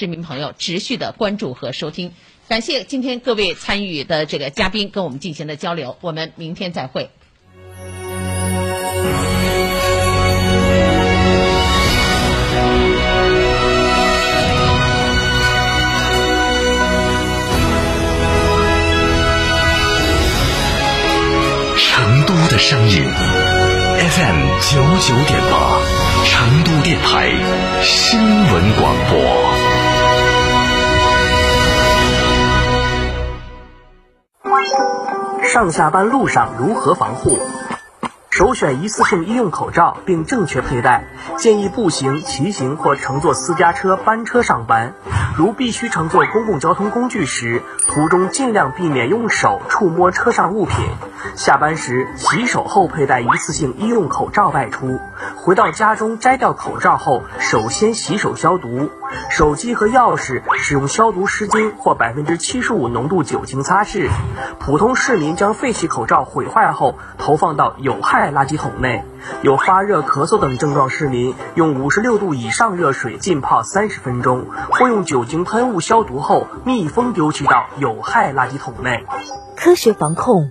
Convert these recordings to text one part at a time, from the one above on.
市民朋友持续的关注和收听。感谢今天各位参与的这个嘉宾跟我们进行的交流，我们明天再会。成都的声音，FM 九九点八，成都电台新闻广播。上下班路上如何防护？首选一次性医用口罩，并正确佩戴。建议步行、骑行或乘坐私家车、班车上班。如必须乘坐公共交通工具时，途中尽量避免用手触摸车上物品。下班时洗手后佩戴一次性医用口罩外出。回到家中摘掉口罩后，首先洗手消毒。手机和钥匙使用消毒湿巾或百分之七十五浓度酒精擦拭。普通市民将废弃口罩毁坏后投放到有害垃圾桶内。有发热、咳嗽等症状市民，用五十六度以上热水浸泡三十分钟，或用酒精喷雾消毒后密封丢弃到有害垃圾桶内。科学防控，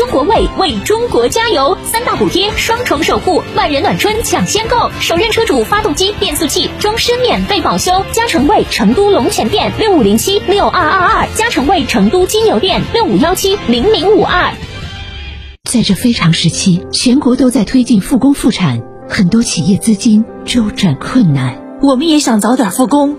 中国卫为中国加油，三大补贴，双重守护，万人暖春抢先购，首任车主发动机、变速器终身免费保修。嘉诚卫成都龙泉店六五零七六二二二，嘉诚卫成都金牛店六五幺七零零五二。在这非常时期，全国都在推进复工复产，很多企业资金周转困难。我们也想早点复工。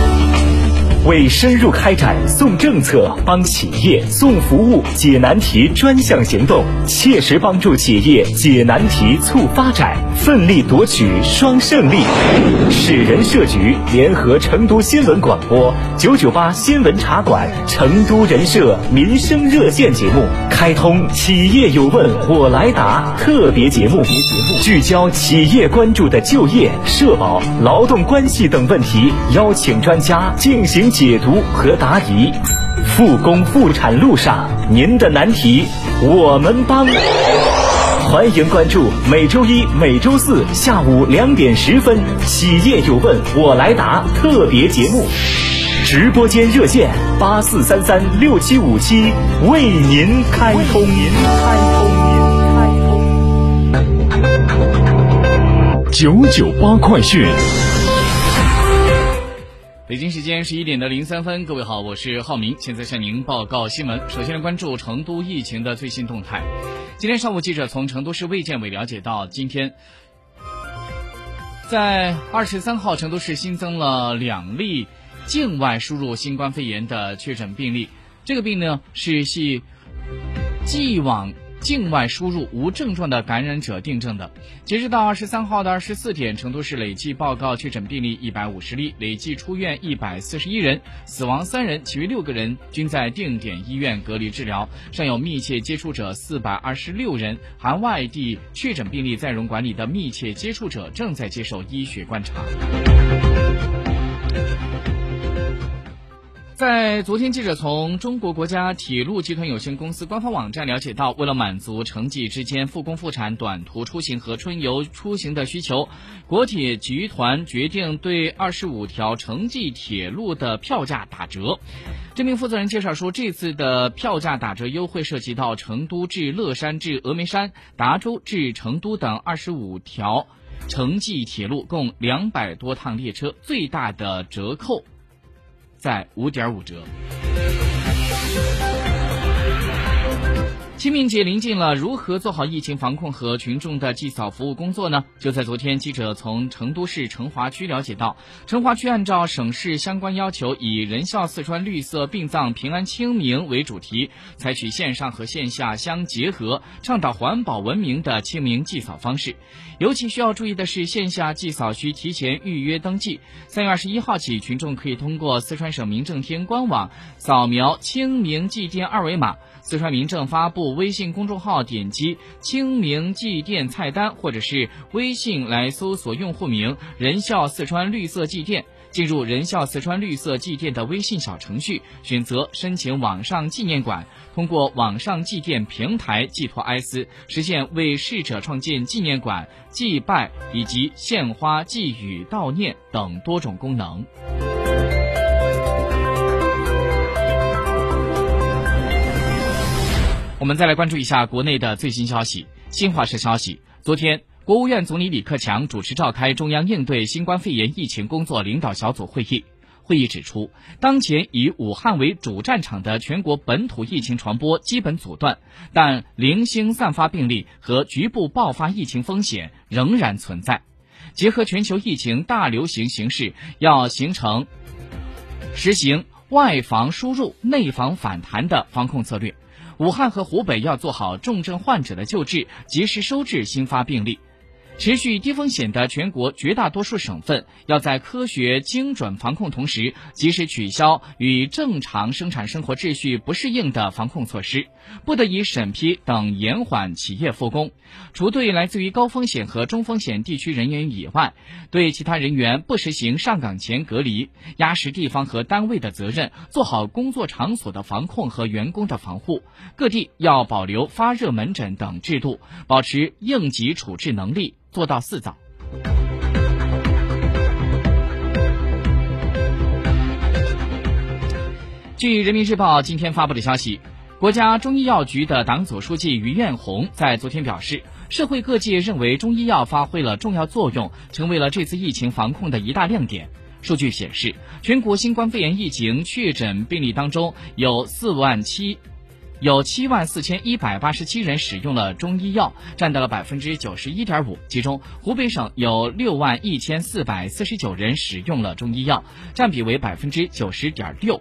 为深入开展送政策、帮企业送服务、解难题专项行动，切实帮助企业解难题、促发展，奋力夺取双胜利。市人社局联合成都新闻广播九九八新闻茶馆、成都人社民生热线节目，开通企业有问我来答特别节目，聚焦企业关注的就业、社保、劳动关系等问题，邀请专家进行。解读和答疑，复工复产路上，您的难题我们帮。欢迎关注每周一、每周四下午两点十分《企业有问我来答》特别节目，直播间热线八四三三六七五七为您开通。您开通，您开通。九九八快讯。北京时间十一点的零三分，各位好，我是浩明，现在向您报告新闻。首先来关注成都疫情的最新动态。今天上午，记者从成都市卫健委了解到，今天在二十三号，成都市新增了两例境外输入新冠肺炎的确诊病例。这个病呢是系既往。境外输入无症状的感染者订正的。截止到二十三号的二十四点，成都市累计报告确诊病例一百五十例，累计出院一百四十一人，死亡三人，其余六个人均在定点医院隔离治疗，尚有密切接触者四百二十六人，含外地确诊病例在蓉管理的密切接触者正在接受医学观察。在昨天，记者从中国国家铁路集团有限公司官方网站了解到，为了满足城际之间复工复产短途出行和春游出行的需求，国铁集团决定对二十五条城际铁路的票价打折。这名负责人介绍说，这次的票价打折优惠涉及到成都至乐山至峨眉山、达州至成都等二十五条城际铁路，共两百多趟列车，最大的折扣。在五点五折。清明节临近了，如何做好疫情防控和群众的祭扫服务工作呢？就在昨天，记者从成都市成华区了解到，成华区按照省市相关要求，以“人孝四川绿色殡葬平安清明”为主题，采取线上和线下相结合，倡导环保文明的清明祭扫方式。尤其需要注意的是，线下祭扫需提前预约登记。三月二十一号起，群众可以通过四川省民政厅官网扫描清明祭奠二维码。四川民政发布微信公众号，点击“清明祭奠”菜单，或者是微信来搜索用户名“仁孝四川绿色祭奠”，进入“仁孝四川绿色祭奠”的微信小程序，选择申请网上纪念馆，通过网上祭奠平台寄托哀思，实现为逝者创建纪念馆、祭拜以及献花寄语悼念等多种功能。我们再来关注一下国内的最新消息。新华社消息，昨天，国务院总理李克强主持召开中央应对新冠肺炎疫情工作领导小组会议。会议指出，当前以武汉为主战场的全国本土疫情传播基本阻断，但零星散发病例和局部爆发疫情风险仍然存在。结合全球疫情大流行形势，要形成实行外防输入、内防反弹的防控策略。武汉和湖北要做好重症患者的救治，及时收治新发病例。持续低风险的全国绝大多数省份，要在科学精准防控同时，及时取消与正常生产生活秩序不适应的防控措施，不得以审批等延缓企业复工。除对来自于高风险和中风险地区人员以外，对其他人员不实行上岗前隔离，压实地方和单位的责任，做好工作场所的防控和员工的防护。各地要保留发热门诊等制度，保持应急处置能力。做到四早。据人民日报今天发布的消息，国家中医药局的党组书记于艳红在昨天表示，社会各界认为中医药发挥了重要作用，成为了这次疫情防控的一大亮点。数据显示，全国新冠肺炎疫情确诊病例当中有四万七。有七万四千一百八十七人使用了中医药，占到了百分之九十一点五。其中，湖北省有六万一千四百四十九人使用了中医药，占比为百分之九十点六。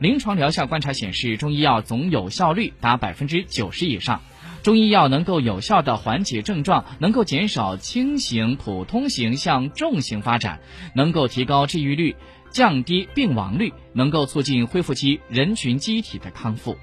临床疗效观察显示，中医药总有效率达百分之九十以上。中医药能够有效的缓解症状，能够减少轻型、普通型向重型发展，能够提高治愈率，降低病亡率，能够促进恢复期人群机体的康复。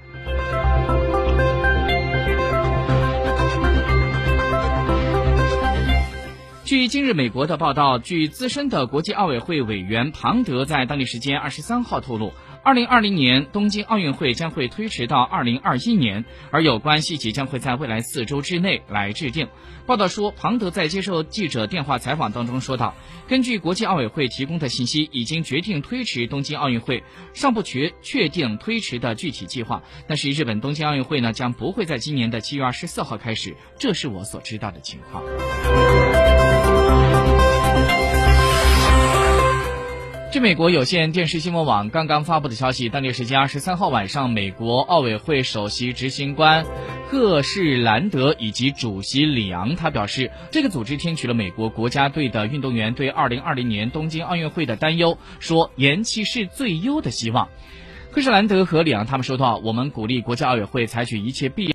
据今日美国的报道，据资深的国际奥委会委员庞德在当地时间二十三号透露，二零二零年东京奥运会将会推迟到二零二一年，而有关细节将会在未来四周之内来制定。报道说，庞德在接受记者电话采访当中说道：“根据国际奥委会提供的信息，已经决定推迟东京奥运会，尚不确确定推迟的具体计划。但是日本东京奥运会呢，将不会在今年的七月二十四号开始，这是我所知道的情况。”据美国有线电视新闻网刚刚发布的消息，当地时间二十三号晚上，美国奥委会首席执行官赫士兰德以及主席里昂，他表示，这个组织听取了美国国家队的运动员对二零二零年东京奥运会的担忧，说延期是最优的希望。赫士兰德和里昂他们说道：“我们鼓励国家奥委会采取一切必要。”